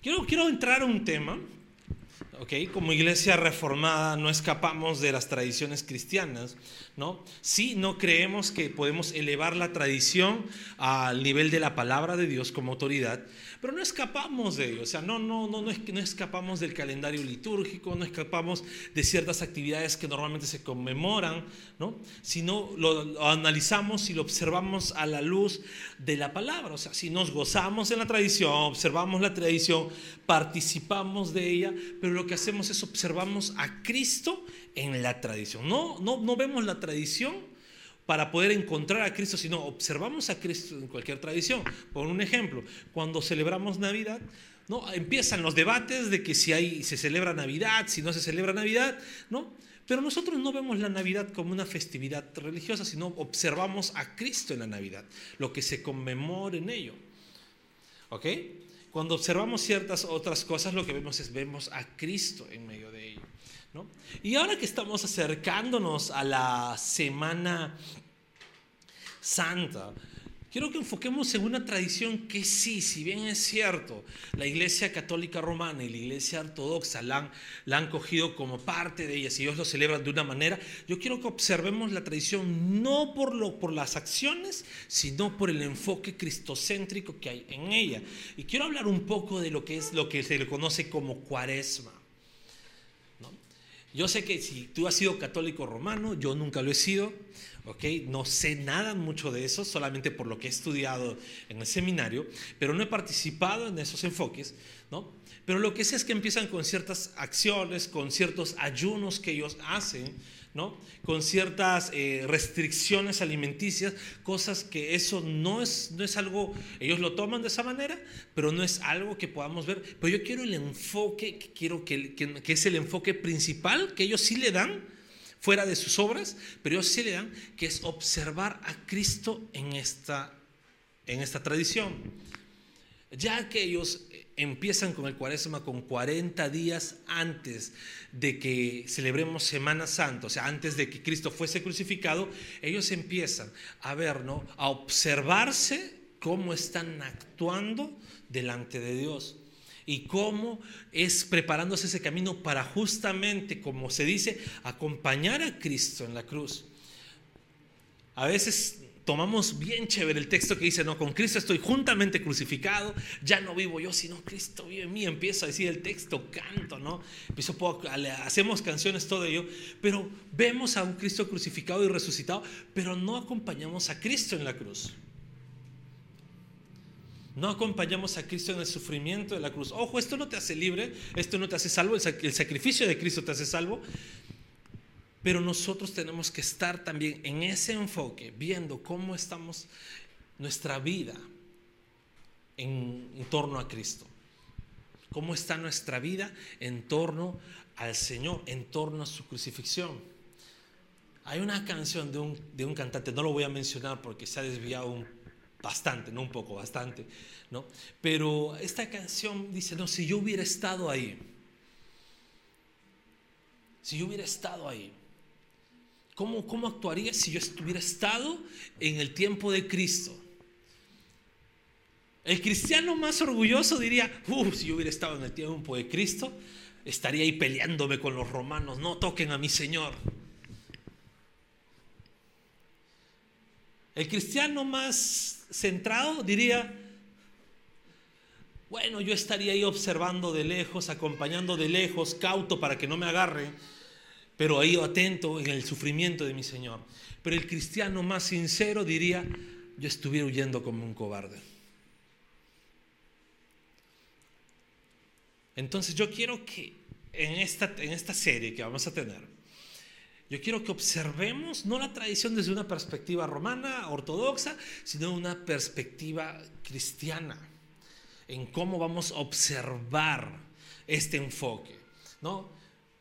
Quiero, entrar a un tema como iglesia reformada no escapamos de las tradiciones cristianas, ¿no? Sí, no creemos que podemos elevar la tradición al nivel de la palabra de Dios como autoridad, pero no escapamos de ello, o sea, no, no, no, no, escapamos del calendario litúrgico, no escapamos de ciertas actividades que normalmente se conmemoran, ¿no? Sino lo, lo analizamos y lo observamos a la luz de la palabra, o sea, si nos gozamos en la tradición, observamos la tradición, participamos de ella, pero lo que hacemos es observamos a Cristo en la tradición. No, no, no vemos la tradición para poder encontrar a Cristo, sino observamos a Cristo en cualquier tradición. Por un ejemplo, cuando celebramos Navidad, ¿no? empiezan los debates de que si hay, se celebra Navidad, si no se celebra Navidad, ¿no? Pero nosotros no vemos la Navidad como una festividad religiosa, sino observamos a Cristo en la Navidad, lo que se conmemora en ello. ¿Ok? Cuando observamos ciertas otras cosas, lo que vemos es vemos a Cristo en medio de ello. ¿no? Y ahora que estamos acercándonos a la Semana Santa, quiero que enfoquemos en una tradición que sí, si bien es cierto, la Iglesia Católica Romana y la Iglesia Ortodoxa la han, la han cogido como parte de ellas y ellos lo celebran de una manera, yo quiero que observemos la tradición no por, lo, por las acciones, sino por el enfoque cristocéntrico que hay en ella. Y quiero hablar un poco de lo que es lo que se le conoce como cuaresma. Yo sé que si tú has sido católico romano, yo nunca lo he sido, ¿ok? No sé nada mucho de eso, solamente por lo que he estudiado en el seminario, pero no he participado en esos enfoques, ¿no? Pero lo que sé es que empiezan con ciertas acciones, con ciertos ayunos que ellos hacen, ¿no? Con ciertas eh, restricciones alimenticias, cosas que eso no es, no es algo, ellos lo toman de esa manera, pero no es algo que podamos ver. Pero yo quiero el enfoque, quiero que, que, es el enfoque principal que ellos sí le dan, fuera de sus obras, pero ellos sí le dan, que es observar a Cristo en esta, en esta tradición. Ya que ellos empiezan con el cuaresma con 40 días antes de que celebremos Semana Santa, o sea, antes de que Cristo fuese crucificado, ellos empiezan a ver, ¿no? A observarse cómo están actuando delante de Dios y cómo es preparándose ese camino para justamente, como se dice, acompañar a Cristo en la cruz. A veces tomamos bien chévere el texto que dice, no, con Cristo estoy juntamente crucificado, ya no vivo yo, sino Cristo vive en mí. Empiezo a decir el texto, canto, ¿no? Empiezo, hacemos canciones, todo ello, pero vemos a un Cristo crucificado y resucitado, pero no acompañamos a Cristo en la cruz. No acompañamos a Cristo en el sufrimiento de la cruz. Ojo, esto no te hace libre, esto no te hace salvo, el sacrificio de Cristo te hace salvo, pero nosotros tenemos que estar también en ese enfoque, viendo cómo estamos nuestra vida en, torno a Cristo. Cómo está nuestra vida en torno al Señor, en torno a su crucifixión. Hay una canción de un, de un cantante, no lo voy a mencionar porque se ha desviado bastante, no un poco, bastante, ¿no? Pero esta canción dice, no, si yo hubiera estado ahí, si yo hubiera estado ahí, ¿Cómo, ¿Cómo actuaría si yo estuviera estado en el tiempo de Cristo? El cristiano más orgulloso diría, uff, si yo hubiera estado en el tiempo de Cristo, estaría ahí peleándome con los romanos, no toquen a mi Señor. El cristiano más centrado diría, bueno, yo estaría ahí observando de lejos, acompañando de lejos, cauto para que no me agarre pero ahí atento en el sufrimiento de mi Señor. Pero el cristiano más sincero diría, yo estuviera huyendo como un cobarde. Entonces yo quiero que en esta, en esta serie que vamos a tener, yo quiero que observemos no la tradición desde una perspectiva romana, ortodoxa, sino una perspectiva cristiana, en cómo vamos a observar este enfoque, ¿no?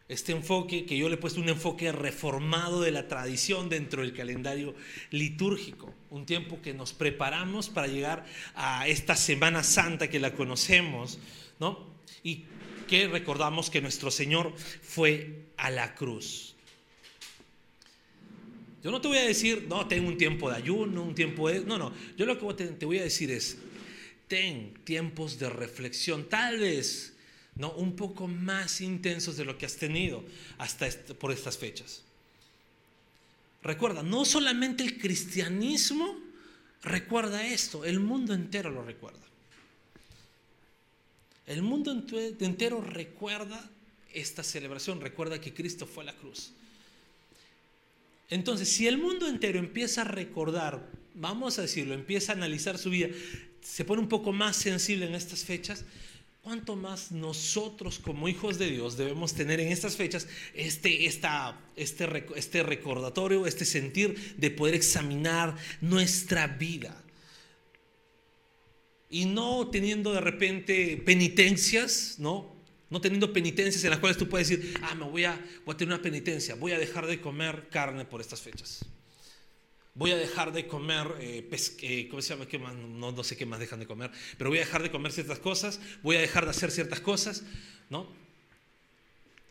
este enfoque que yo le he puesto un enfoque reformado de la tradición dentro del calendario litúrgico, un tiempo que nos preparamos para llegar a esta Semana Santa que la conocemos, ¿no? Y que recordamos que nuestro Señor fue a la cruz. Yo no te voy a decir, no, tengo un tiempo de ayuno, un tiempo de... No, no, yo lo que te voy a decir es, ten tiempos de reflexión, tal vez, ¿no? Un poco más intensos de lo que has tenido hasta por estas fechas. Recuerda, no solamente el cristianismo recuerda esto, el mundo entero lo recuerda. El mundo entero recuerda esta celebración, recuerda que Cristo fue a la cruz. Entonces, si el mundo entero empieza a recordar, vamos a decirlo, empieza a analizar su vida, se pone un poco más sensible en estas fechas, ¿cuánto más nosotros como hijos de Dios debemos tener en estas fechas este, esta, este, este recordatorio, este sentir de poder examinar nuestra vida? Y no teniendo de repente penitencias, ¿no? No teniendo penitencias en las cuales tú puedes decir, ah, me voy a, voy a tener una penitencia, voy a dejar de comer carne por estas fechas. Voy a dejar de comer, eh, eh ¿cómo se llama? ¿Qué más? No, no sé qué más dejan de comer, pero voy a dejar de comer ciertas cosas, voy a dejar de hacer ciertas cosas, ¿no?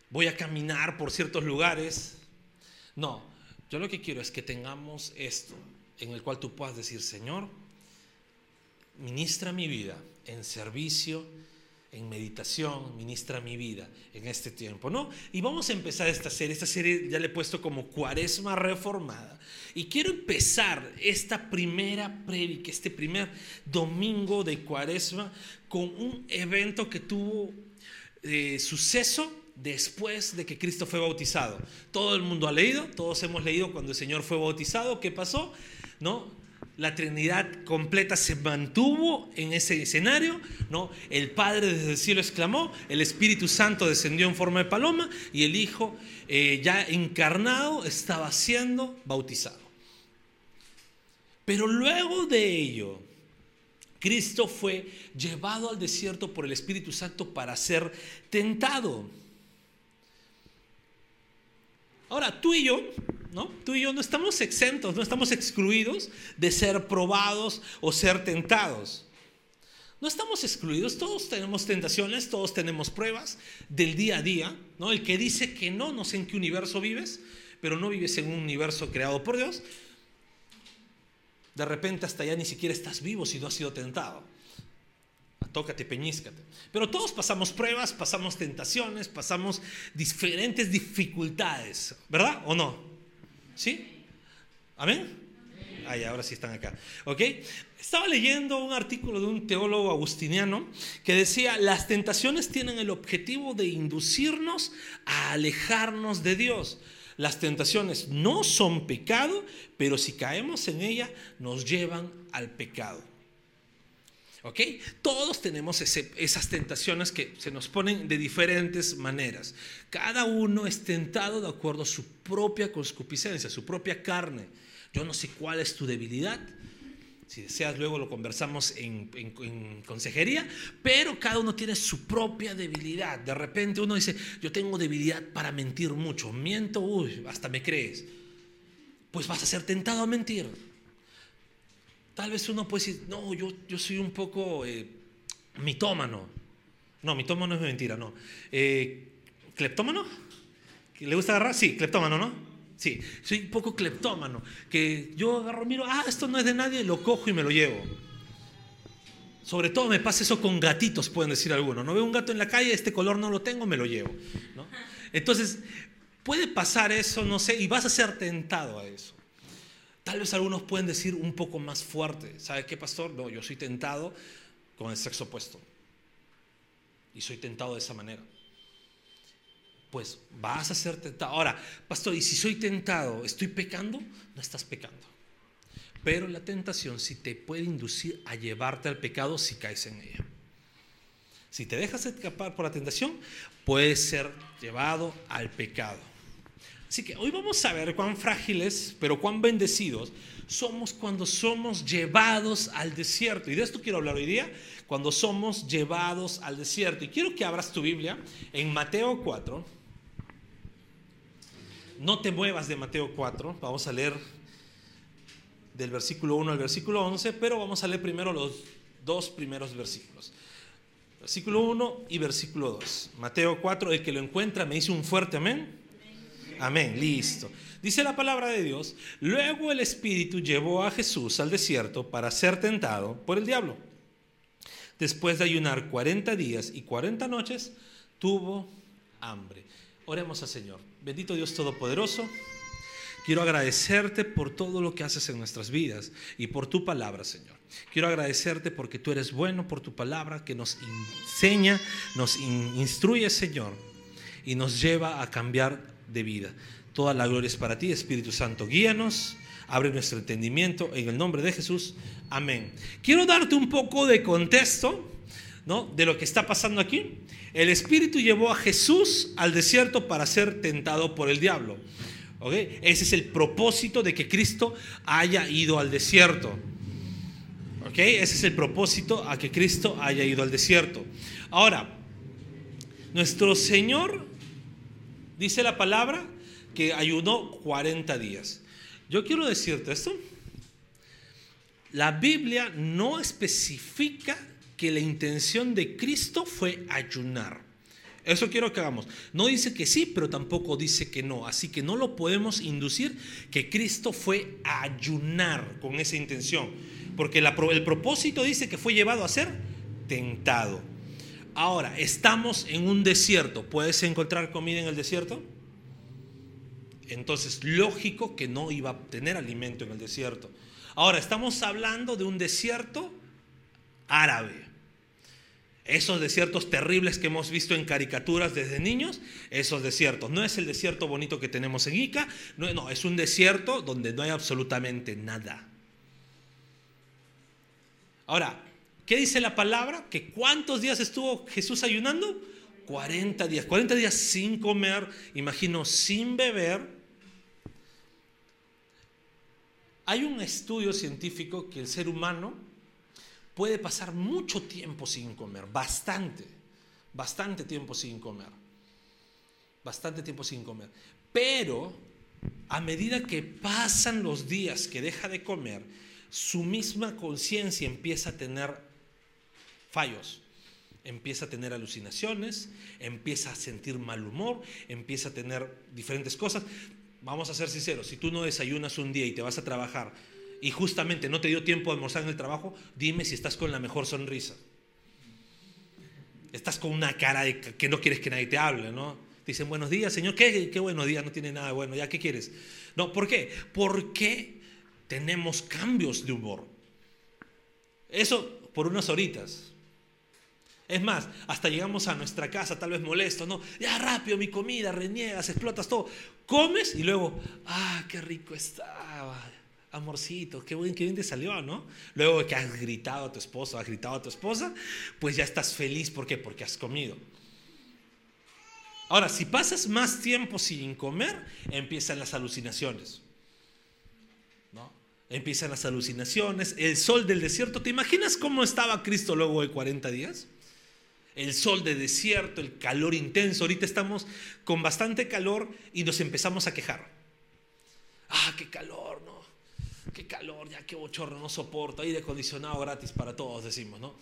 Voy a caminar por ciertos lugares. No, yo lo que quiero es que tengamos esto en el cual tú puedas decir, Señor, ministra mi vida en servicio en meditación, ministra mi vida en este tiempo, ¿no? Y vamos a empezar esta serie, esta serie ya le he puesto como Cuaresma Reformada. Y quiero empezar esta primera prédica, este primer domingo de Cuaresma, con un evento que tuvo eh, suceso después de que Cristo fue bautizado. Todo el mundo ha leído, todos hemos leído cuando el Señor fue bautizado, ¿qué pasó? ¿No? La Trinidad completa se mantuvo en ese escenario, ¿no? El Padre desde el cielo exclamó, el Espíritu Santo descendió en forma de paloma y el Hijo eh, ya encarnado estaba siendo bautizado. Pero luego de ello, Cristo fue llevado al desierto por el Espíritu Santo para ser tentado. Ahora, tú y yo ¿no? Tú y yo no estamos exentos, no estamos excluidos de ser probados o ser tentados. No estamos excluidos, todos tenemos tentaciones, todos tenemos pruebas del día a día, ¿no? El que dice que no, no sé en qué universo vives, pero no vives en un universo creado por Dios, de repente hasta ya ni siquiera estás vivo si no has sido tentado. Tócate, peñíscate. Pero todos pasamos pruebas, pasamos tentaciones, pasamos diferentes dificultades, ¿verdad? ¿O no? ¿Sí? ¿Amén? Ay, ahora sí están acá. ¿Ok? Estaba leyendo un artículo de un teólogo agustiniano que decía, las tentaciones tienen el objetivo de inducirnos a alejarnos de Dios. Las tentaciones no son pecado, pero si caemos en ella, nos llevan al pecado. ¿Ok? Todos tenemos esas tentaciones que se nos ponen de diferentes maneras. Cada uno es tentado de acuerdo a su propia concupiscencia, su propia carne. Yo no sé cuál es tu debilidad. Si deseas, luego lo conversamos en, en, consejería, pero cada uno tiene su propia debilidad. De repente uno dice, yo tengo debilidad para mentir mucho, miento, uy, hasta me crees. Pues vas a ser tentado a mentir. Tal vez uno puede decir, no, yo, yo soy un poco eh, mitómano. No, mitómano es mentira, no. Eh, ¿Cleptómano? ¿Le gusta agarrar? Sí, cleptómano, ¿no? Sí, soy un poco cleptómano. Que yo agarro, miro, ah, esto no es de nadie, lo cojo y me lo llevo. Sobre todo me pasa eso con gatitos, pueden decir algunos. No veo un gato en la calle, este color no lo tengo, me lo llevo. Entonces, puede pasar eso, no sé, y vas a ser tentado a eso. Tal vez algunos pueden decir un poco más fuerte, ¿sabe qué, pastor? No, yo soy tentado con el sexo opuesto. Y soy tentado de esa manera. Pues vas a ser tentado. Ahora, pastor, ¿y si soy tentado, estoy pecando? No estás pecando. Pero la tentación sí te puede inducir a llevarte al pecado si caes en ella. Si te dejas escapar por la tentación, puedes ser llevado al pecado. Así que hoy vamos a ver cuán frágiles, pero cuán bendecidos somos cuando somos llevados al desierto. Y de esto quiero hablar hoy día, cuando somos llevados al desierto. Y quiero que abras tu Biblia en Mateo 4. No te muevas de Mateo 4, vamos a leer del versículo 1 al versículo 11, pero vamos a leer primero los dos primeros versículos. Versículo 1 y versículo 2. Mateo 4, el que lo encuentra me dice un fuerte amén. Amén, listo. Dice la palabra de Dios, luego el Espíritu llevó a Jesús al desierto para ser tentado por el diablo. Después de ayunar 40 días y 40 noches, tuvo hambre. Oremos al Señor. Bendito Dios Todopoderoso. Quiero agradecerte por todo lo que haces en nuestras vidas y por tu palabra, Señor. Quiero agradecerte porque tú eres bueno por tu palabra que nos enseña, nos instruye, Señor, y nos lleva a cambiar de vida. Toda la gloria es para ti, Espíritu Santo. Guíanos, abre nuestro entendimiento en el nombre de Jesús. Amén. Quiero darte un poco de contexto ¿no? de lo que está pasando aquí. El Espíritu llevó a Jesús al desierto para ser tentado por el diablo. Ese es el propósito de que Cristo haya ido al desierto. Ese es el propósito a que Cristo haya ido al desierto. Ahora, nuestro Señor, dice la palabra, que ayunó 40 días. Yo quiero decirte esto. La Biblia no especifica que la intención de Cristo fue ayunar. Eso quiero que hagamos. No dice que sí, pero tampoco dice que no. Así que no lo podemos inducir que Cristo fue a ayunar con esa intención. Porque el propósito dice que fue llevado a ser tentado. Ahora, estamos en un desierto. ¿Puedes encontrar comida en el desierto? Entonces, lógico que no iba a tener alimento en el desierto. Ahora, estamos hablando de un desierto árabe. Esos desiertos terribles que hemos visto en caricaturas desde niños, esos desiertos. No es el desierto bonito que tenemos en Ica, no, no, es un desierto donde no hay absolutamente nada. Ahora, ¿qué dice la palabra? Que cuántos días estuvo Jesús ayunando? 40 días. 40 días sin comer, imagino, sin beber. Hay un estudio científico que el ser humano puede pasar mucho tiempo sin comer, bastante, bastante tiempo sin comer, bastante tiempo sin comer. Pero a medida que pasan los días que deja de comer, su misma conciencia empieza a tener fallos, empieza a tener alucinaciones, empieza a sentir mal humor, empieza a tener diferentes cosas. Vamos a ser sinceros, si tú no desayunas un día y te vas a trabajar y justamente no te dio tiempo de almorzar en el trabajo, dime si estás con la mejor sonrisa. Estás con una cara de que no quieres que nadie te hable, ¿no? Dicen buenos días, Señor, ¿qué, qué buenos días? No tiene nada bueno, ¿ya qué quieres? No, ¿por qué? Porque tenemos cambios de humor. Eso por unas horitas. Es más, hasta llegamos a nuestra casa tal vez molesto, ¿no? Ya rápido mi comida, reniegas, explotas todo. Comes y luego, ah, qué rico estaba amorcito, qué bien, qué bien te salió, ¿no? Luego que has gritado a tu esposo, has gritado a tu esposa, pues ya estás feliz. ¿Por qué? Porque has comido. Ahora, si pasas más tiempo sin comer, empiezan las alucinaciones. ¿no? Empiezan las alucinaciones, el sol del desierto. ¿Te imaginas cómo estaba Cristo luego de 40 días? El sol del desierto, el calor intenso. Ahorita estamos con bastante calor y nos empezamos a quejar. Ah, qué calor, ¿no? qué calor, ya qué bochorno, no soporto, aire acondicionado gratis para todos, decimos, ¿no?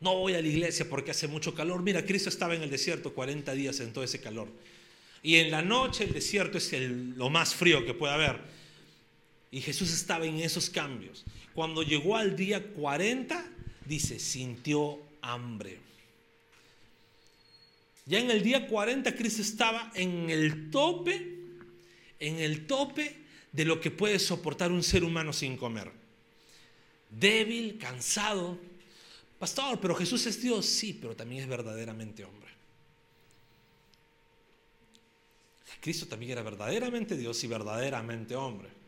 No voy a la iglesia porque hace mucho calor. Mira, Cristo estaba en el desierto 40 días en todo ese calor. Y en la noche el desierto es lo más frío que puede haber. Y Jesús estaba en esos cambios. Cuando llegó al día 40, dice, sintió hambre. Ya en el día 40 Cristo estaba en el tope, en el tope de lo que puede soportar un ser humano sin comer. Débil, cansado. Pastor, pero Jesús es Dios, sí, pero también es verdaderamente hombre. Cristo también era verdaderamente Dios y verdaderamente hombre.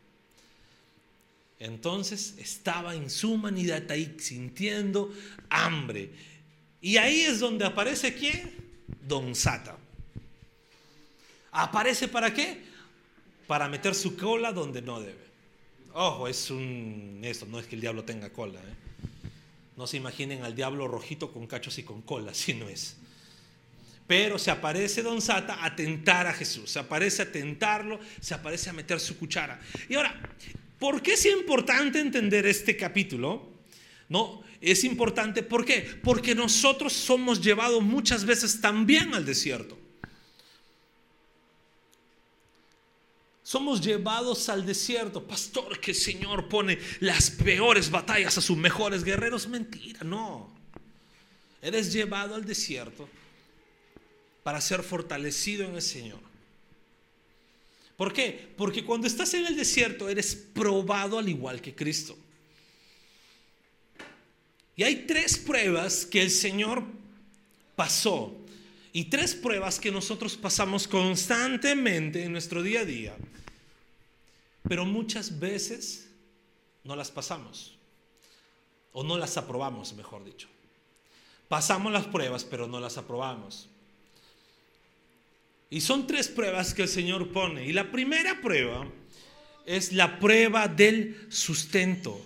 Entonces estaba en su humanidad ahí sintiendo hambre. Y ahí es donde aparece quién? Don Sata. ¿Aparece para qué? para meter su cola donde no debe. Ojo, es un... Esto no es que el diablo tenga cola. ¿eh? No se imaginen al diablo rojito con cachos y con cola, si no es. Pero se aparece Don Sata a tentar a Jesús, se aparece a tentarlo, se aparece a meter su cuchara. Y ahora, ¿por qué es importante entender este capítulo? No, es importante. ¿Por qué? Porque nosotros somos llevados muchas veces también al desierto. Somos llevados al desierto. Pastor, que el Señor pone las peores batallas a sus mejores guerreros. Mentira, no. Eres llevado al desierto para ser fortalecido en el Señor. ¿Por qué? Porque cuando estás en el desierto eres probado al igual que Cristo. Y hay tres pruebas que el Señor pasó y tres pruebas que nosotros pasamos constantemente en nuestro día a día. Pero muchas veces no las pasamos. O no las aprobamos, mejor dicho. Pasamos las pruebas, pero no las aprobamos. Y son tres pruebas que el Señor pone. Y la primera prueba es la prueba del sustento.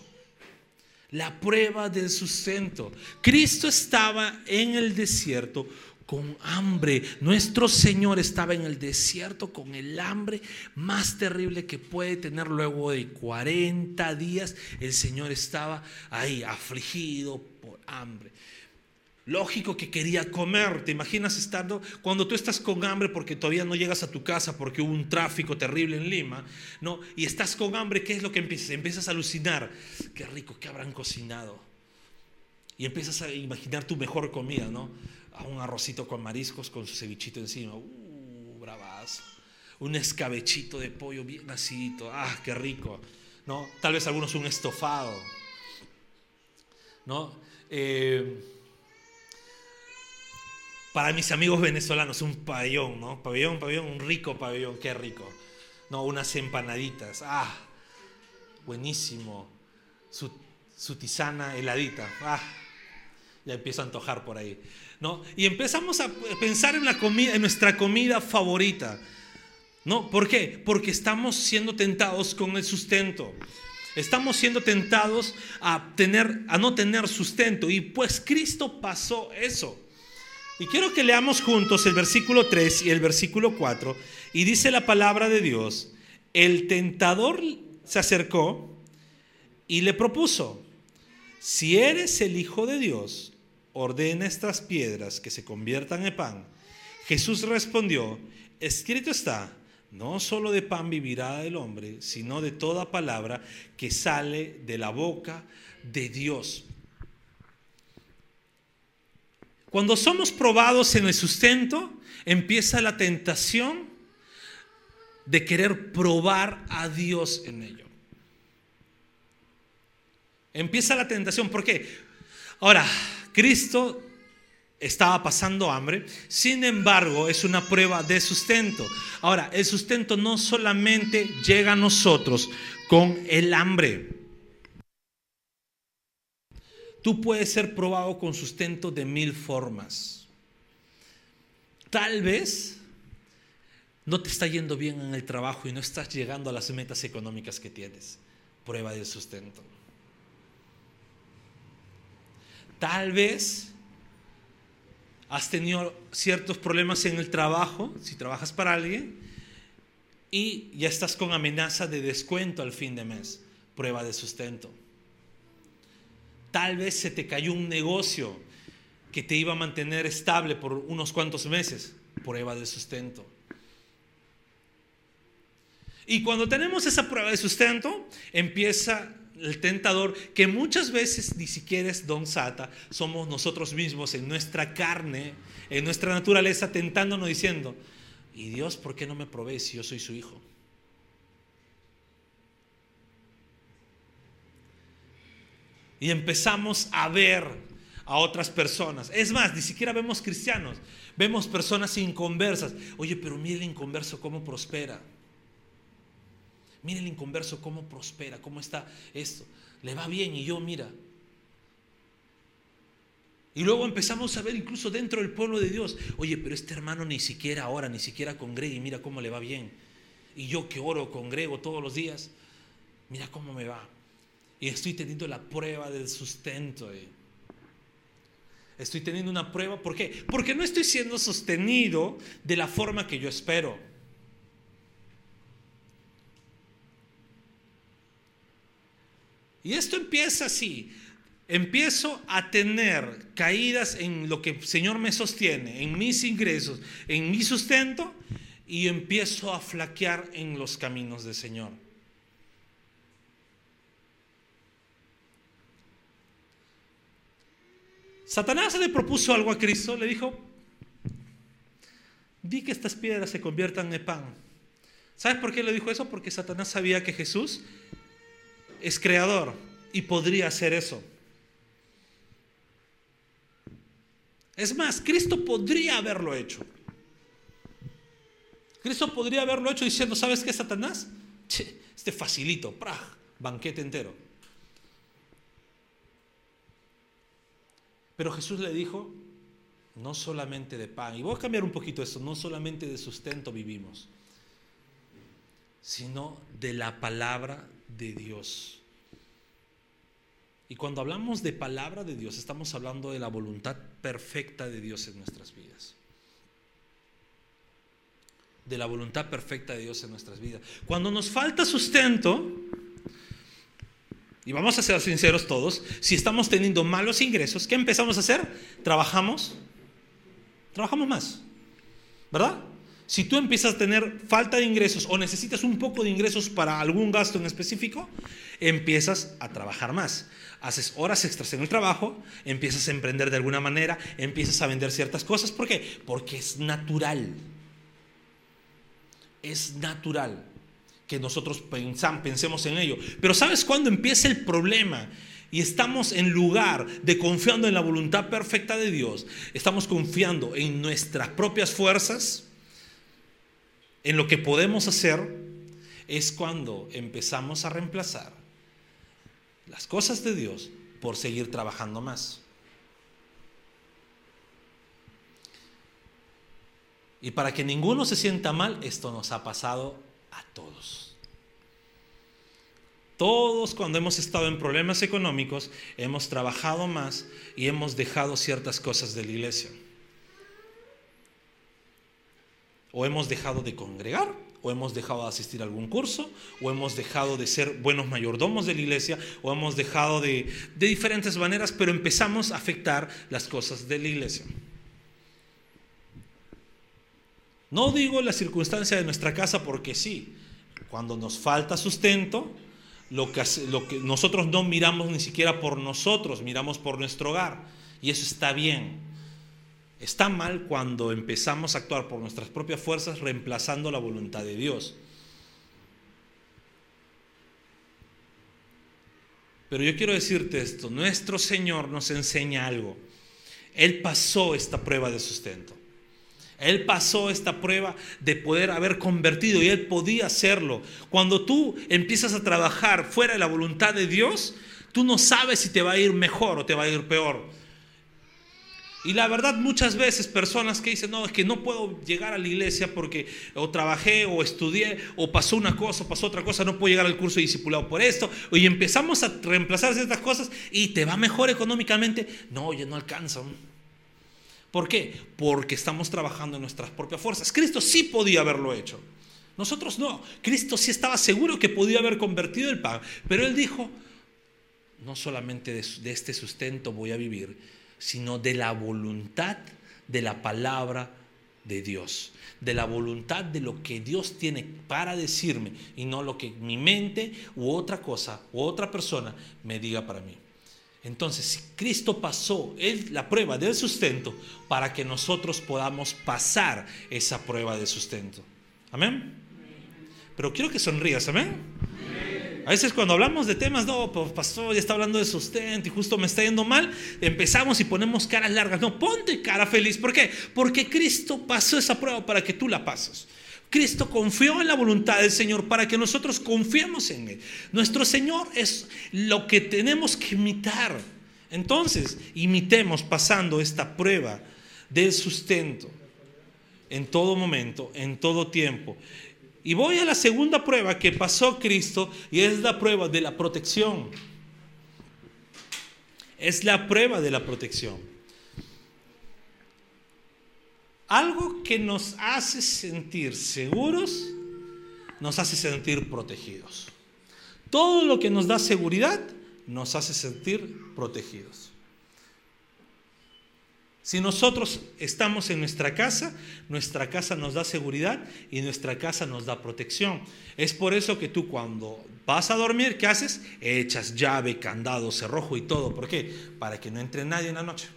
La prueba del sustento. Cristo estaba en el desierto con hambre. Nuestro Señor estaba en el desierto con el hambre más terrible que puede tener luego de 40 días. El Señor estaba ahí afligido por hambre. Lógico que quería comer. ¿Te imaginas estando cuando tú estás con hambre porque todavía no llegas a tu casa porque hubo un tráfico terrible en Lima, ¿no? Y estás con hambre, ¿qué es lo que empiezas? Empiezas a alucinar. Qué rico, ¿qué habrán cocinado? Y empiezas a imaginar tu mejor comida, ¿no? Un arrocito con mariscos con su cevichito encima. Uh, bravazo. Un escabechito de pollo bien acidito. Ah, qué rico. ¿No? Tal vez algunos un estofado. ¿No? Eh, para mis amigos venezolanos, un pabellón, ¿no? Pabellón, pabellón, un rico pabellón, qué rico. No, unas empanaditas, ah, buenísimo. Su, tisana heladita, ah, ya empiezo a antojar por ahí. ¿no? Y empezamos a pensar en, la comida, en nuestra comida favorita. ¿No? ¿Por qué? Porque estamos siendo tentados con el sustento. Estamos siendo tentados a, tener, a no tener sustento. Y pues Cristo pasó eso. Y quiero que leamos juntos el versículo 3 y el versículo 4. Y dice la palabra de Dios, el tentador se acercó y le propuso, si eres el Hijo de Dios, ordena estas piedras que se conviertan en pan. Jesús respondió, escrito está, no solo de pan vivirá el hombre, sino de toda palabra que sale de la boca de Dios. Cuando somos probados en el sustento, empieza la tentación de querer probar a Dios en ello. Empieza la tentación, ¿por qué? Ahora, Cristo estaba pasando hambre, sin embargo es una prueba de sustento. Ahora, el sustento no solamente llega a nosotros con el hambre. Tú puedes ser probado con sustento de mil formas. Tal vez no te está yendo bien en el trabajo y no estás llegando a las metas económicas que tienes. Prueba de sustento. Tal vez has tenido ciertos problemas en el trabajo, si trabajas para alguien, y ya estás con amenaza de descuento al fin de mes. Prueba de sustento. Tal vez se te cayó un negocio que te iba a mantener estable por unos cuantos meses. Prueba de sustento. Y cuando tenemos esa prueba de sustento, empieza el tentador, que muchas veces ni siquiera es Don Sata, somos nosotros mismos en nuestra carne, en nuestra naturaleza, tentándonos diciendo, ¿y Dios por qué no me provee si yo soy su hijo? Y empezamos a ver a otras personas. Es más, ni siquiera vemos cristianos, vemos personas inconversas. Oye, pero mire el inconverso cómo prospera. Mire el inconverso cómo prospera, cómo está esto. Le va bien y yo, mira. Y luego empezamos a ver incluso dentro del pueblo de Dios, oye, pero este hermano ni siquiera ora, ni siquiera congrega y mira cómo le va bien. Y yo que oro, congrego todos los días, mira cómo me va. Y estoy teniendo la prueba del sustento. Estoy teniendo una prueba. ¿Por qué? Porque no estoy siendo sostenido de la forma que yo espero. Y esto empieza así. empiezo a tener caídas en lo que el Señor me sostiene, en mis ingresos, en mi sustento, y empiezo a flaquear en los caminos del Señor. Satanás le propuso algo a Cristo, le dijo, di que estas piedras se conviertan en pan. ¿Sabes por qué le dijo eso? Porque Satanás sabía que Jesús es creador y podría hacer eso. Es más, Cristo podría haberlo hecho. Cristo podría haberlo hecho diciendo, ¿sabes qué, Satanás? este facilito, ¡praj! banquete entero. Pero Jesús le dijo, no solamente de pan, y voy a cambiar un poquito eso, no solamente de sustento vivimos, sino de la palabra de Dios. Y cuando hablamos de palabra de Dios, estamos hablando de la voluntad perfecta de Dios en nuestras vidas. De la voluntad perfecta de Dios en nuestras vidas. Cuando nos falta sustento, y vamos a ser sinceros todos, si estamos teniendo malos ingresos, ¿qué empezamos a hacer? Trabajamos, trabajamos más, ¿verdad? Si tú empiezas a tener falta de ingresos o necesitas un poco de ingresos para algún gasto en específico, empiezas a trabajar más. Haces horas extras en el trabajo, empiezas a emprender de alguna manera, empiezas a vender ciertas cosas. ¿Por qué? Porque es natural. Es natural que nosotros pensemos en ello. Pero ¿sabes cuándo empieza el problema? y estamos en lugar de confiando en la voluntad perfecta de Dios, estamos confiando en nuestras propias fuerzas, en lo que podemos hacer, es cuando empezamos a reemplazar las cosas de Dios por seguir trabajando más. Y para que ninguno se sienta mal, esto nos ha pasado todos. Todos cuando hemos estado en problemas económicos hemos trabajado más y hemos dejado ciertas cosas de la iglesia o hemos dejado de congregar, o hemos dejado de asistir a algún curso, o hemos dejado de ser buenos mayordomos de la iglesia, o hemos dejado de, de diferentes maneras, pero empezamos a afectar las cosas de la iglesia. No digo la circunstancia de nuestra casa porque sí, cuando nos falta sustento, lo que, lo que nosotros no miramos ni siquiera por nosotros, miramos por nuestro hogar, y eso está bien. Está mal cuando empezamos a actuar por nuestras propias fuerzas reemplazando la voluntad de Dios. Pero yo quiero decirte esto, nuestro Señor nos enseña algo. Él pasó esta prueba de sustento. Él pasó esta prueba de poder haber convertido y él podía hacerlo. Cuando tú empiezas a trabajar fuera de la voluntad de Dios, tú no sabes si te va a ir mejor o te va a ir peor. Y la verdad, muchas veces personas que dicen, no, es que no puedo llegar a la iglesia porque o trabajé o estudié o pasó una cosa o pasó otra cosa, no puedo llegar al curso de discipulado por esto. Y empezamos a reemplazar ciertas cosas y te va mejor económicamente. No, ya no alcanza. ¿Por qué? Porque estamos trabajando en nuestras propias fuerzas. Cristo sí podía haberlo hecho. Nosotros no. Cristo sí estaba seguro que podía haber convertido el pan. Pero Él dijo, no solamente de este sustento voy a vivir, sino de la voluntad de la palabra de Dios, de la voluntad de lo que Dios tiene para decirme y no lo que mi mente u otra cosa u otra persona me diga para mí. Entonces, si Cristo pasó la prueba del sustento para que nosotros podamos pasar esa prueba de sustento. Amén. Pero quiero que sonrías, amén. A veces cuando hablamos de temas, no, pues pastor, ya está hablando de sustento y justo me está yendo mal, empezamos y ponemos caras largas. No, ponte cara feliz. ¿Por qué? Porque Cristo pasó esa prueba para que tú la pases. Cristo confió en la voluntad del Señor para que nosotros confiemos en Él. Nuestro Señor es lo que tenemos que imitar. Entonces, imitemos pasando esta prueba del sustento en todo momento, en todo tiempo. Y voy a la segunda prueba que pasó Cristo y es la prueba de la protección. Es la prueba de la protección. Algo que nos hace sentir seguros, nos hace sentir protegidos. Todo lo que nos da seguridad nos hace sentir protegidos. Si nosotros estamos en nuestra casa, nuestra casa nos da seguridad y nuestra casa nos da protección. Es por eso que tú cuando vas a dormir, ¿qué haces? Echas llave, candado, cerrojo y todo. ¿Por qué? Para que no entre nadie en la noche.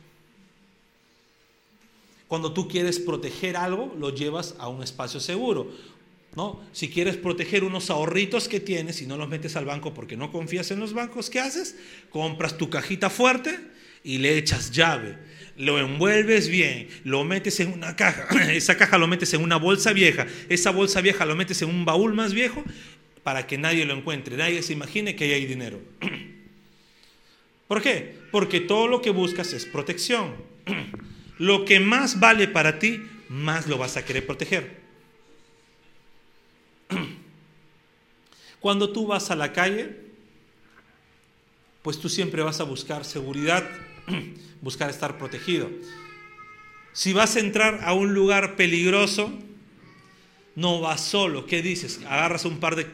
Cuando tú quieres proteger algo, lo llevas a un espacio seguro. ¿no? Si quieres proteger unos ahorritos que tienes y no los metes al banco porque no confías en los bancos, ¿qué haces? Compras tu cajita fuerte y le echas llave lo envuelves bien, lo metes en una caja, esa caja lo metes en una bolsa vieja, esa bolsa vieja lo metes en un baúl más viejo para que nadie lo encuentre, nadie se imagine que ahí hay dinero. ¿Por qué? Porque todo lo que buscas es protección. Lo que más vale para ti, más lo vas a querer proteger. Cuando tú vas a la calle, pues tú siempre vas a buscar seguridad buscar estar protegido. Si vas a entrar a un lugar peligroso, no vas solo. ¿Qué dices? Agarras un par de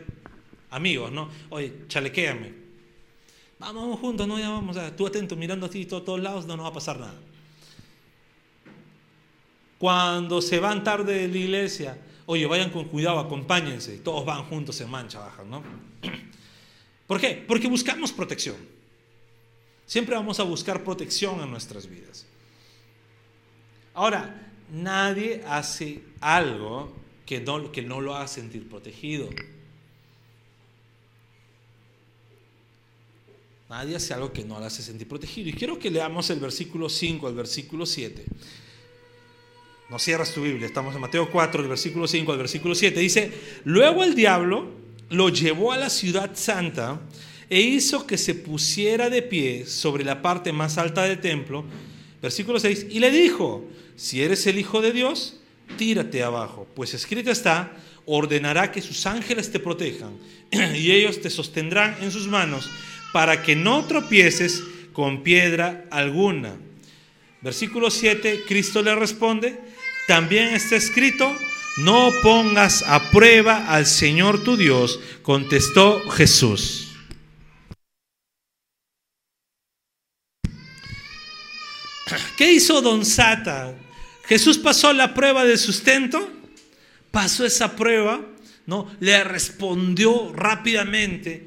amigos, ¿no? Oye, chalequéame. Vamos, juntos, no, ya vamos. Tú atento, mirando así todos, todos lados, no nos va a pasar nada. Cuando se van tarde de la iglesia, oye, vayan con cuidado, acompáñense. Todos van juntos, se mancha, bajan, ¿no? ¿Por qué? Porque buscamos protección. Siempre vamos a buscar protección en nuestras vidas. Ahora, nadie hace algo que no, que no lo haga sentir protegido. Nadie hace algo que no lo hace sentir protegido. Y quiero que leamos el versículo 5 al versículo 7. No cierras tu Biblia, estamos en Mateo 4, el versículo 5 al versículo 7. Dice, luego el diablo lo llevó a la ciudad santa e hizo que se pusiera de pie sobre la parte más alta del templo, versículo 6, y le dijo, si eres el Hijo de Dios, tírate abajo, pues escrito está, ordenará que sus ángeles te protejan, y ellos te sostendrán en sus manos, para que no tropieces con piedra alguna. Versículo 7, Cristo le responde, también está escrito, no pongas a prueba al Señor tu Dios, contestó Jesús. ¿Qué hizo Don Sata? Jesús pasó la prueba de sustento, pasó esa prueba, ¿no? Le respondió rápidamente,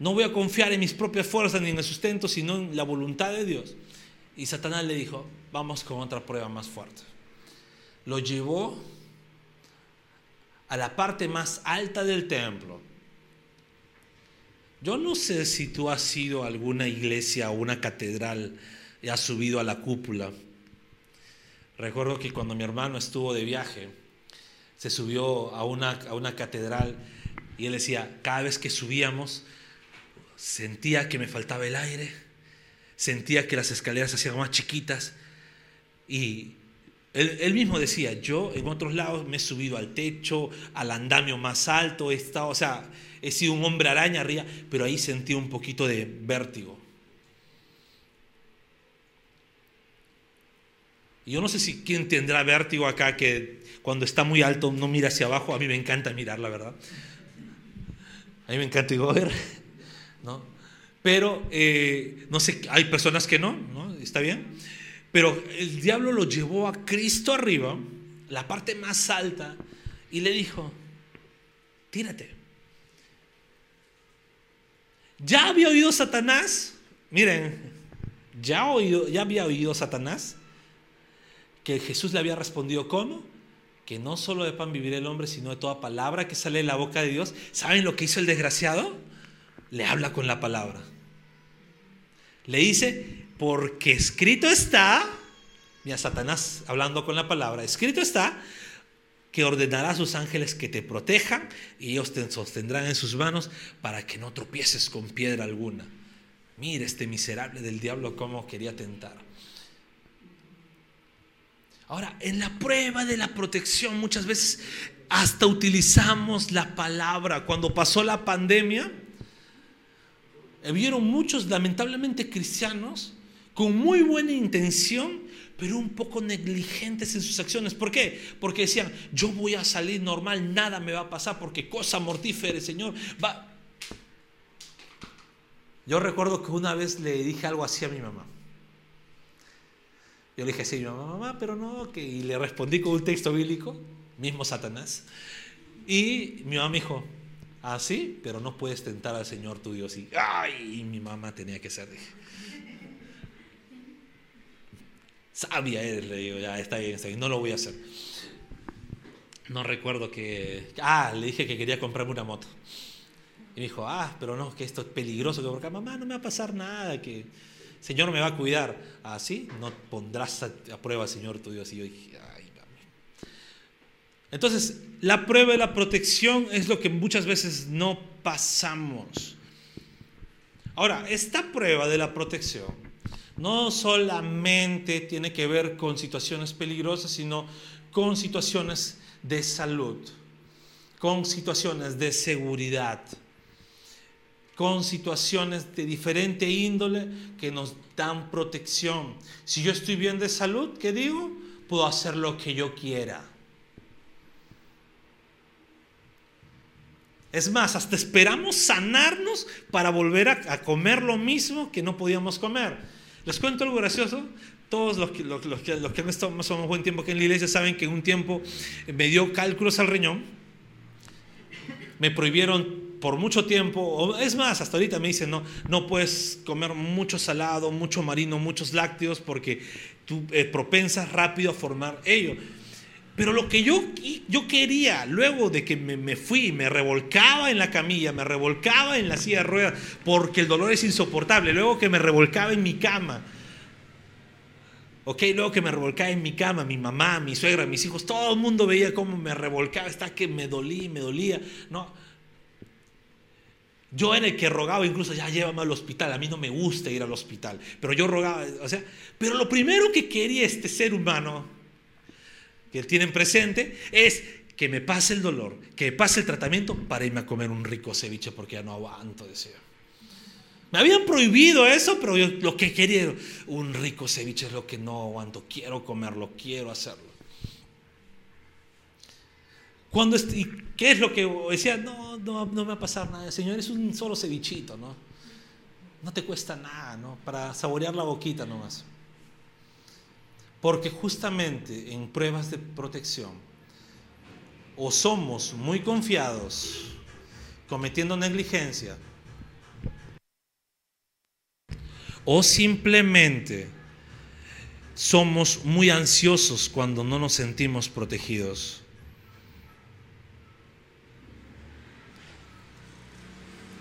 no voy a confiar en mis propias fuerzas ni en el sustento, sino en la voluntad de Dios. Y Satanás le dijo, vamos con otra prueba más fuerte. Lo llevó a la parte más alta del templo. Yo no sé si tú has ido a alguna iglesia o una catedral y ha subido a la cúpula. Recuerdo que cuando mi hermano estuvo de viaje, se subió a una, a una catedral y él decía, cada vez que subíamos, sentía que me faltaba el aire, sentía que las escaleras se hacían más chiquitas y él, mismo decía, yo en otros lados me he subido al techo, al andamio más alto, he estado, o sea, he sido un hombre araña arriba, pero ahí sentí un poquito de vértigo. yo no sé si quién tendrá vértigo acá que cuando está muy alto no mira hacia abajo. A mí me encanta mirar, la verdad. A mí me encanta ver, ¿no? Pero, eh, no sé, hay personas que no, ¿no? Está bien. Pero el diablo lo llevó a Cristo arriba, la parte más alta, y le dijo, tírate. Ya había oído Satanás, miren, ya, oído, ya había oído Satanás que Jesús le había respondido, ¿cómo? Que no solo de pan vivirá el hombre, sino de toda palabra que sale de la boca de Dios. ¿Saben lo que hizo el desgraciado? Le habla con la palabra. Le dice, porque escrito está, mira, Satanás hablando con la palabra, escrito está que ordenará a sus ángeles que te protejan y ellos te sostendrán en sus manos para que no tropieces con piedra alguna. Mira este miserable del diablo cómo quería tentar. Ahora, en la prueba de la protección muchas veces hasta utilizamos la palabra. Cuando pasó la pandemia, vieron muchos, lamentablemente cristianos, con muy buena intención, pero un poco negligentes en sus acciones. ¿Por qué? Porque decían, yo voy a salir normal, nada me va a pasar, porque cosa mortífera, Señor, va... Yo recuerdo que una vez le dije algo así a mi mamá. Yo le dije así a mi mamá, mamá, pero no, que y le respondí con un texto bíblico, mismo Satanás. Y mi mamá me dijo, ah, sí, pero no puedes tentar al Señor tu Dios. Y, ay, mi mamá tenía que ser, dije. Sabia eres, le digo, ya está bien, no lo voy a hacer. No recuerdo que... Ah, le dije que quería comprarme una moto. Y me dijo, ah, pero no, que esto es peligroso, que mamá no me va a pasar nada, que el Señor me va a cuidar. Así ¿Ah, no pondrás a, prueba, Señor, tu Dios. Y yo dije, ay, Entonces, la prueba de la protección es lo que muchas veces no pasamos. Ahora, esta prueba de la protección no solamente tiene que ver con situaciones peligrosas, sino con situaciones de salud, con situaciones de seguridad, con situaciones de diferente índole que nos dan protección. Si yo estoy bien de salud, ¿qué digo? Puedo hacer lo que yo quiera. Es más, hasta esperamos sanarnos para volver a, comer lo mismo que no podíamos comer. Les cuento algo gracioso. Todos los que, los, que, los que han estado más o menos buen tiempo aquí en la iglesia saben que un tiempo me dio cálculos al riñón. Me prohibieron por mucho tiempo, es más, hasta ahorita me dicen, no, no puedes comer mucho salado, mucho marino, muchos lácteos, porque tú eh, propensas rápido a formar ello. Pero lo que yo, yo quería, luego de que me, me, fui, me revolcaba en la camilla, me revolcaba en la silla de ruedas, porque el dolor es insoportable, luego que me revolcaba en mi cama, ok, luego que me revolcaba en mi cama, mi mamá, mi suegra, mis hijos, todo el mundo veía cómo me revolcaba, hasta que me dolía, me dolía, no. Yo era el que rogaba, incluso ya llévame al hospital, a mí no me gusta ir al hospital, pero yo rogaba, o sea, pero lo primero que quería este ser humano, que tienen presente es que me pase el dolor, que pase el tratamiento para irme a comer un rico ceviche porque ya no aguanto, decía. Me habían prohibido eso, pero yo lo que quería, un rico ceviche es lo que no aguanto, quiero comerlo, quiero hacerlo. Cuando, ¿Y qué es lo que decía? No, no, no me va a pasar nada, Señor, es un solo cevichito, ¿no? No te cuesta nada, ¿no? Para saborear la boquita nomás. Porque justamente en pruebas de protección, o somos muy confiados, cometiendo negligencia, o simplemente somos muy ansiosos cuando no nos sentimos protegidos.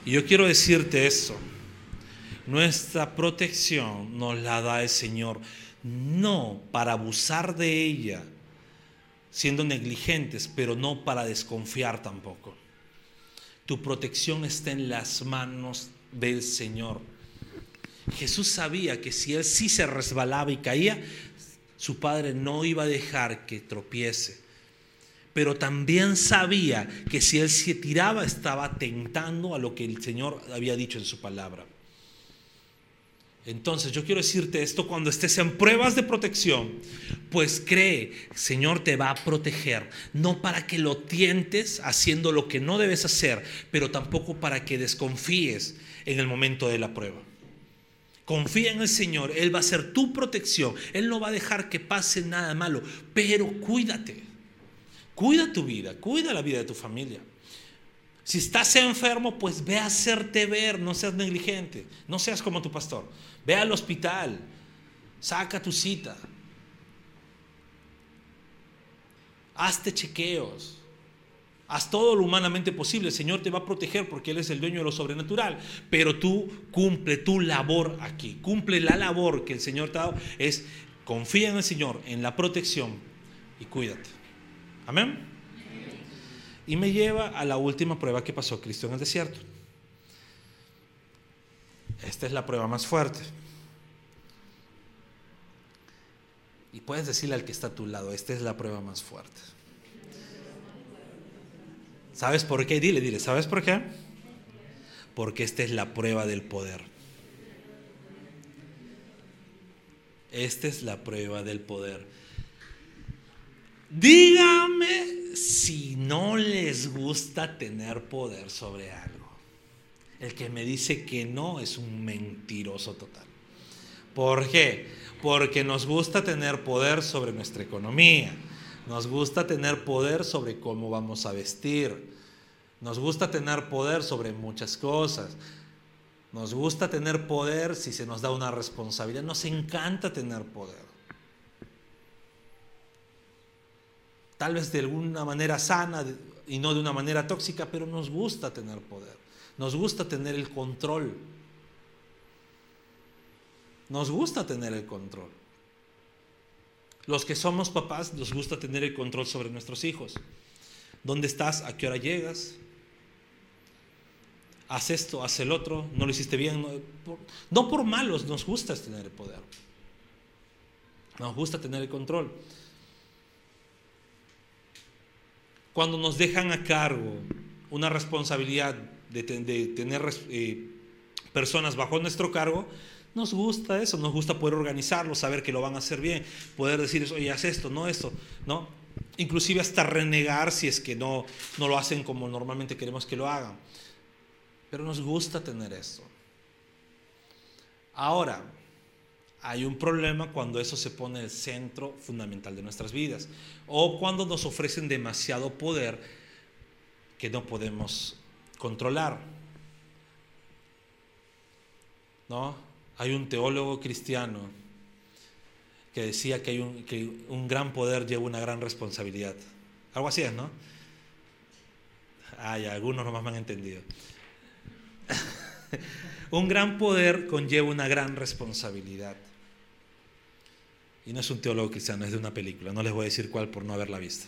Y yo quiero decirte eso. Nuestra protección nos la da el Señor no para abusar de ella, siendo negligentes, pero no para desconfiar tampoco. Tu protección está en las manos del Señor. Jesús sabía que si él sí se resbalaba y caía, su padre no iba a dejar que tropiece. Pero también sabía que si él se tiraba estaba tentando a lo que el Señor había dicho en su palabra. Entonces yo quiero decirte esto cuando estés en pruebas de protección, pues cree, Señor te va a proteger, no para que lo tientes haciendo lo que no debes hacer, pero tampoco para que desconfíes en el momento de la prueba. Confía en el Señor, Él va a ser tu protección, Él no va a dejar que pase nada malo, pero cuídate, cuida tu vida, cuida la vida de tu familia. Si estás enfermo, pues ve a hacerte ver, no seas negligente, no seas como tu pastor. Ve al hospital, saca tu cita, hazte chequeos, haz todo lo humanamente posible. El Señor te va a proteger porque Él es el dueño de lo sobrenatural, pero tú cumple tu labor aquí, cumple la labor que el Señor te ha dado, es confía en el Señor, en la protección y cuídate. Amén. Y me lleva a la última prueba que pasó Cristo en el desierto. Esta es la prueba más fuerte. Y puedes decirle al que está a tu lado, esta es la prueba más fuerte. ¿Sabes por qué? Dile, dile, ¿sabes por qué? Porque esta es la prueba del poder. Esta es la prueba del poder. Dígame si no les gusta tener poder sobre algo. El que me dice que no es un mentiroso total. ¿Por qué? Porque nos gusta tener poder sobre nuestra economía, nos gusta tener poder sobre cómo vamos a vestir, nos gusta tener poder sobre muchas cosas. Nos gusta tener poder si se nos da una responsabilidad. Nos encanta tener poder. Tal vez de alguna manera sana y no de una manera tóxica, pero nos gusta tener poder. Nos gusta tener el control. Nos gusta tener el control. Los que somos papás nos gusta tener el control sobre nuestros hijos. ¿Dónde estás? ¿A qué hora llegas? haz esto, haz el otro, no lo hiciste bien. No por, malos, nos gusta tener el poder. Nos gusta tener el control. Cuando nos dejan a cargo una responsabilidad de, tener eh, personas bajo nuestro cargo, nos gusta eso, nos gusta poder organizarlo, saber que lo van a hacer bien, poder decir, oye, haz esto, no esto, ¿no? Inclusive hasta renegar si es que no, no lo hacen como normalmente queremos que lo hagan. Pero nos gusta tener esto. Ahora, hay un problema cuando eso se pone el centro fundamental de nuestras vidas o cuando nos ofrecen demasiado poder que no podemos controlar. ¿No? Hay un teólogo cristiano que decía que, hay un, que un gran poder lleva una gran responsabilidad. Algo así es, ¿no? Ay, algunos nomás me han entendido. un gran poder conlleva una gran responsabilidad. Y no es un teólogo cristiano, es de una película. No les voy a decir cuál por no haberla visto.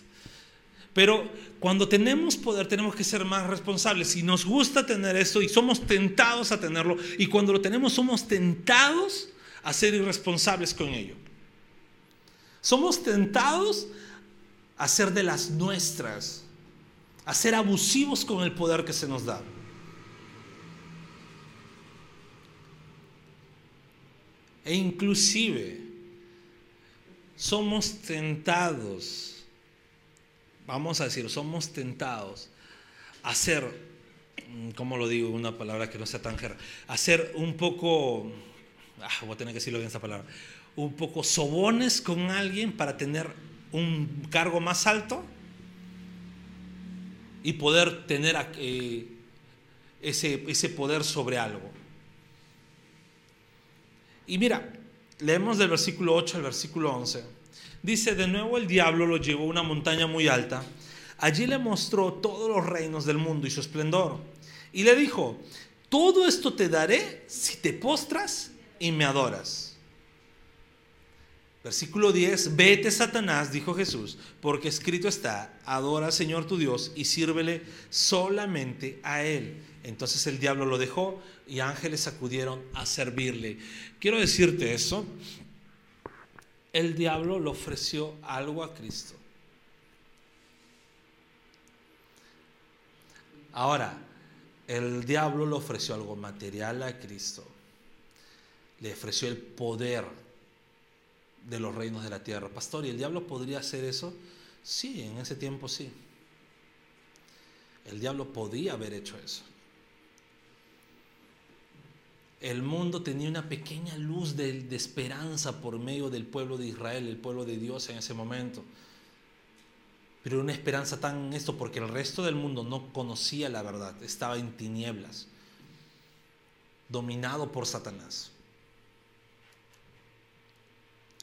Pero cuando tenemos poder tenemos que ser más responsables. Y nos gusta tener eso y somos tentados a tenerlo. Y cuando lo tenemos somos tentados a ser irresponsables con ello. Somos tentados a ser de las nuestras, a ser abusivos con el poder que se nos da. E inclusive somos tentados, vamos a decir, somos tentados a ser, mm, ¿cómo lo digo? Una palabra que no sea tan jerga, a ser un poco, ah, voy a tener que decirlo bien esa palabra, un poco sobones con alguien para tener un cargo más alto y poder tener eh, ese, ese poder sobre algo. Y mira, leemos del versículo 8 al versículo 11. Dice, de nuevo el diablo lo llevó a una montaña muy alta. Allí le mostró todos los reinos del mundo y su esplendor. Y le dijo, todo esto te daré si te postras y me adoras. Versículo 10, vete Satanás, dijo Jesús, porque escrito está, adora al Señor tu Dios y sírvele solamente a Él. Entonces el diablo lo dejó y ángeles acudieron a servirle. Quiero decirte eso. El diablo le ofreció algo a Cristo. Ahora, el diablo le ofreció algo material a Cristo. Le ofreció el poder de los reinos de la tierra. Pastor, ¿y el diablo podría hacer eso? Sí, en ese tiempo sí. El diablo podía haber hecho eso el mundo tenía una pequeña luz de, esperanza por medio del pueblo de Israel, el pueblo de Dios en ese momento. Pero una esperanza tan esto porque el resto del mundo no conocía la verdad, estaba en tinieblas, dominado por Satanás.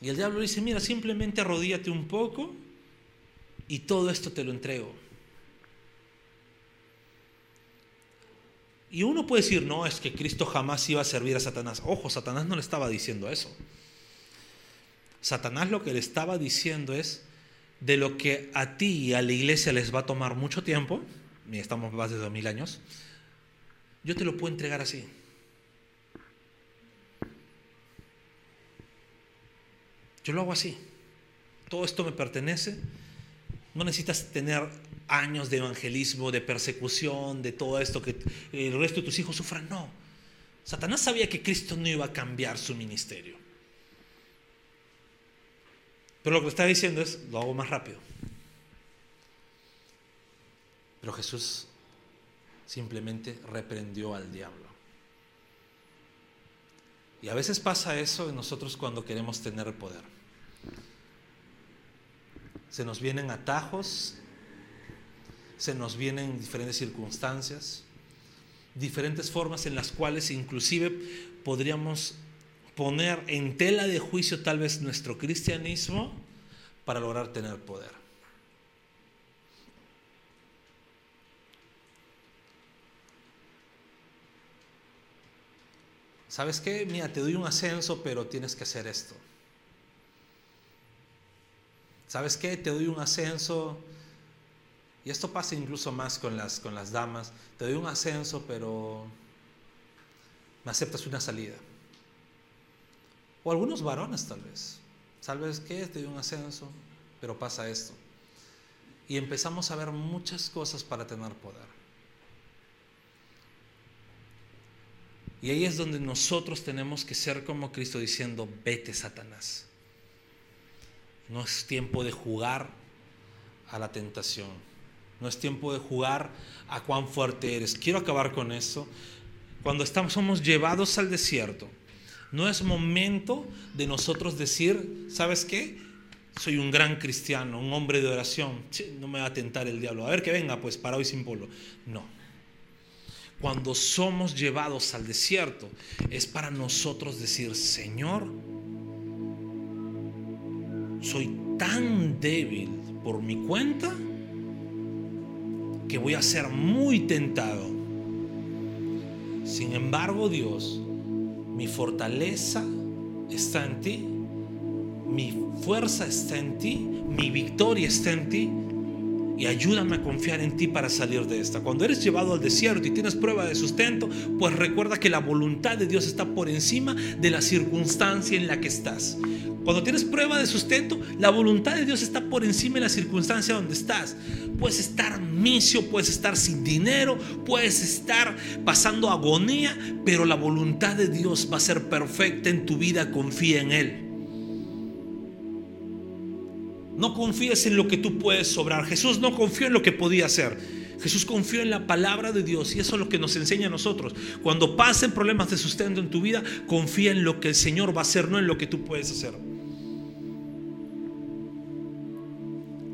Y el diablo dice, mira, simplemente arrodíate un poco y todo esto te lo entrego. Y uno puede decir, no, es que Cristo jamás iba a servir a Satanás. Ojo, Satanás no le estaba diciendo eso. Satanás lo que le estaba diciendo es, de lo que a ti y a la iglesia les va a tomar mucho tiempo, y estamos más de dos mil años, yo te lo puedo entregar así. Yo lo hago así. Todo esto me pertenece. No necesitas tener años de evangelismo, de persecución, de todo esto, que el resto de tus hijos sufran. No. Satanás sabía que Cristo no iba a cambiar su ministerio. Pero lo que está diciendo es, lo hago más rápido. Pero Jesús simplemente reprendió al diablo. Y a veces pasa eso en nosotros cuando queremos tener poder. Se nos vienen atajos, se nos vienen diferentes circunstancias, diferentes formas en las cuales inclusive podríamos poner en tela de juicio tal vez nuestro cristianismo para lograr tener poder. ¿Sabes qué? Mira, te doy un ascenso, pero tienes que hacer esto. ¿Sabes qué? Te doy un ascenso. Y esto pasa incluso más con las, con las damas. Te doy un ascenso, pero me aceptas una salida. O algunos varones tal vez. ¿Sabes qué? Te doy un ascenso, pero pasa esto. Y empezamos a ver muchas cosas para tener poder. Y ahí es donde nosotros tenemos que ser como Cristo diciendo, vete Satanás. No es tiempo de jugar a la tentación. No es tiempo de jugar a cuán fuerte eres. Quiero acabar con eso. Cuando estamos, somos llevados al desierto, no es momento de nosotros decir, ¿sabes qué? Soy un gran cristiano, un hombre de oración. no me va a tentar el diablo. A ver que venga, pues para hoy sin polo. No cuando somos llevados al desierto, es para nosotros decir, Señor, soy tan débil por mi cuenta que voy a ser muy tentado. Sin embargo, Dios, mi fortaleza está en ti, mi fuerza está en ti, mi victoria está en ti y ayúdame a confiar en ti para salir de esta. Cuando eres llevado al desierto y tienes prueba de sustento, pues recuerda que la voluntad de Dios está por encima de la circunstancia en la que estás. Cuando tienes prueba de sustento, la voluntad de Dios está por encima de la circunstancia donde estás. Puedes estar misio, puedes estar sin dinero, puedes estar pasando agonía, pero la voluntad de Dios va a ser perfecta en tu vida, confía en Él. No confíes en lo que tú puedes sobrar. Jesús no confió en lo que podía hacer. Jesús confió en la palabra de Dios y eso es lo que nos enseña a nosotros. Cuando pasen problemas de sustento en tu vida, confía en lo que el Señor va a hacer, no en lo que tú puedes hacer.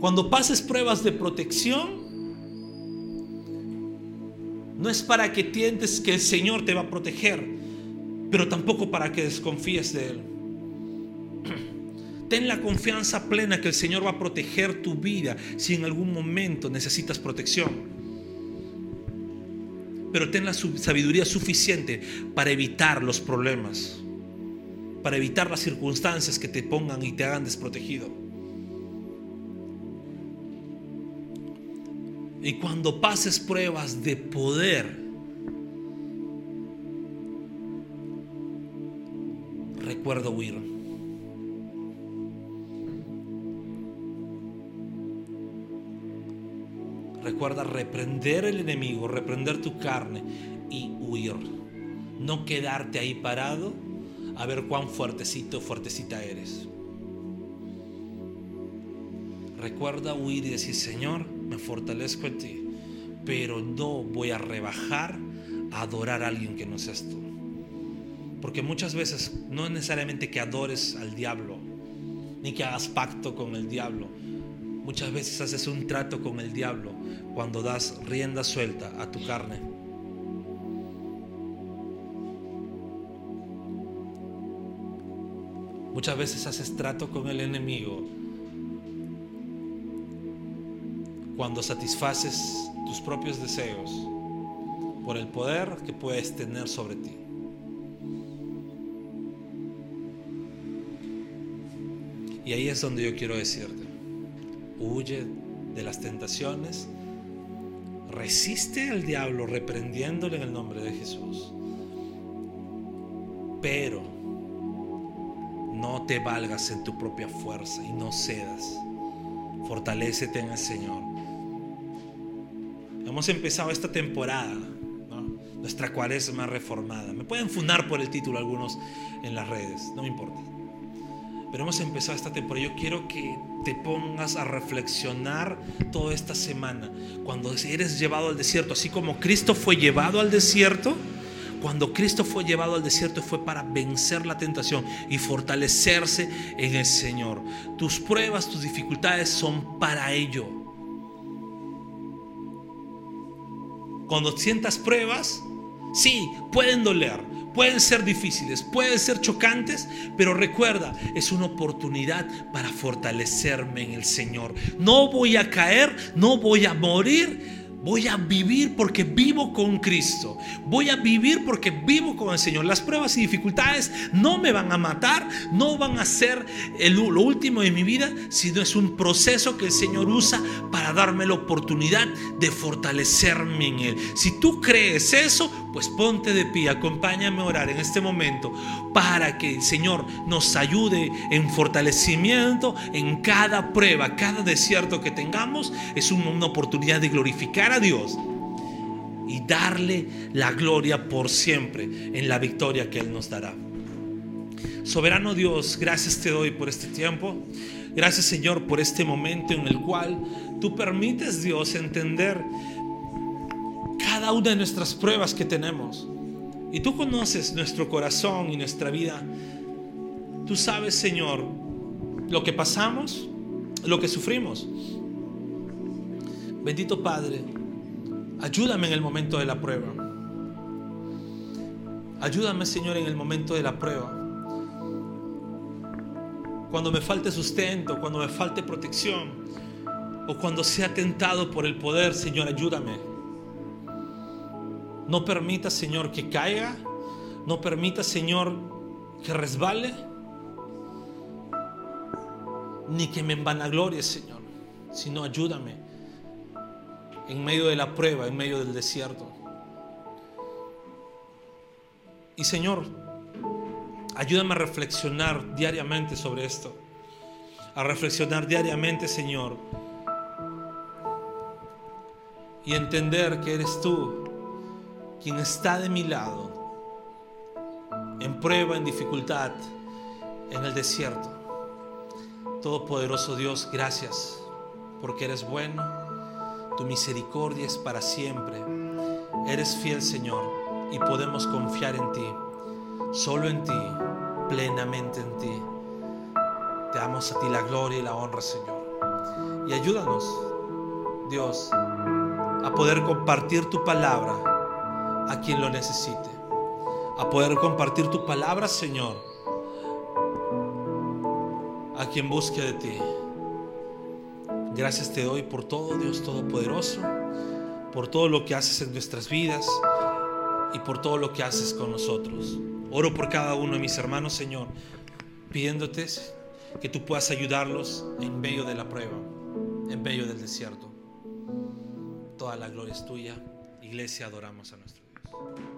Cuando pases pruebas de protección, no es para que tientes que el Señor te va a proteger, pero tampoco para que desconfíes de Él. Ten la confianza plena que el Señor va a proteger tu vida si en algún momento necesitas protección. Pero ten la sabiduría suficiente para evitar los problemas, para evitar las circunstancias que te pongan y te hagan desprotegido. Y cuando pases pruebas de poder, recuerda huir. Recuerda reprender el enemigo, reprender tu carne y huir. No quedarte ahí parado a ver cuán fuertecito fuertecita eres. Recuerda huir y decir, Señor, me fortalezco en ti, pero no voy a rebajar a adorar a alguien que no seas tú. Porque muchas veces no es necesariamente que adores al diablo, ni que hagas pacto con el diablo. Muchas veces haces un trato con el diablo cuando das rienda suelta a tu carne. Muchas veces haces trato con el enemigo cuando satisfaces tus propios deseos por el poder que puedes tener sobre ti. Y ahí es donde yo quiero decirte, huye de las tentaciones resiste al diablo reprendiéndole en el nombre de Jesús. Pero no te valgas en tu propia fuerza y no cedas. Fortalécete en el Señor. Hemos empezado esta temporada, nuestra cuaresma reformada. Me pueden fundar por el título algunos en las redes, no me importa. pero hemos empezado esta temporada. Yo quiero que te pongas a reflexionar toda esta semana. Cuando eres llevado al desierto, así como Cristo fue llevado al desierto, cuando Cristo fue llevado al desierto fue para vencer la tentación y fortalecerse en el Señor. Tus pruebas, tus dificultades son para ello. Cuando sientas pruebas, sí, pueden doler, pueden ser difíciles, pueden ser chocantes, pero recuerda, es una oportunidad para fortalecerme en el Señor. No voy a caer, no voy a morir Voy a vivir porque vivo con Cristo. Voy a vivir porque vivo con el Señor. Las pruebas y dificultades no me van a matar, no van a ser lo último de mi vida, sino es un proceso que el Señor usa para darme la oportunidad de fortalecerme en Él. Si tú crees eso, pues ponte de pie, acompáñame a orar en este momento para que el Señor nos ayude en fortalecimiento en cada prueba, cada desierto que tengamos. Es una oportunidad de glorificar Dios y darle la gloria por siempre en la victoria que Él nos dará. Soberano Dios, gracias te doy por este tiempo. Gracias Señor por este momento en el cual tú permites Dios entender cada una de nuestras pruebas que tenemos. Y tú conoces nuestro corazón y nuestra vida. Tú sabes Señor lo que pasamos, lo que sufrimos. Bendito Padre, ayúdame en el momento de la prueba. Ayúdame, Señor, en el momento de la prueba. Cuando me falte sustento, cuando me falte protección, o cuando sea tentado por el poder, Señor, ayúdame. No permita, Señor, que caiga. No permita, Señor, que resbale. Ni que me envanaglorie, Señor. Sino ayúdame en medio de la prueba, en medio del desierto. Y Señor, ayúdame a reflexionar diariamente sobre esto. A reflexionar diariamente, Señor. Y entender que eres tú quien está de mi lado, en prueba, en dificultad, en el desierto. Todopoderoso Dios, gracias porque eres bueno tu misericordia es para siempre. Eres fiel, Señor, y podemos confiar en ti. Solo en ti, plenamente en ti. Te damos a ti la gloria y la honra, Señor. Y ayúdanos, Dios, a poder compartir tu palabra a quien lo necesite. A poder compartir tu palabra, Señor, a quien busque de ti. Gracias te doy por todo, Dios Todopoderoso, por todo lo que haces en nuestras vidas y por todo lo que haces con nosotros. Oro por cada uno de mis hermanos, Señor, pidiéndote que tú puedas ayudarlos en medio de la prueba, en medio del desierto. Toda la gloria es tuya. Iglesia, adoramos a nuestro Dios.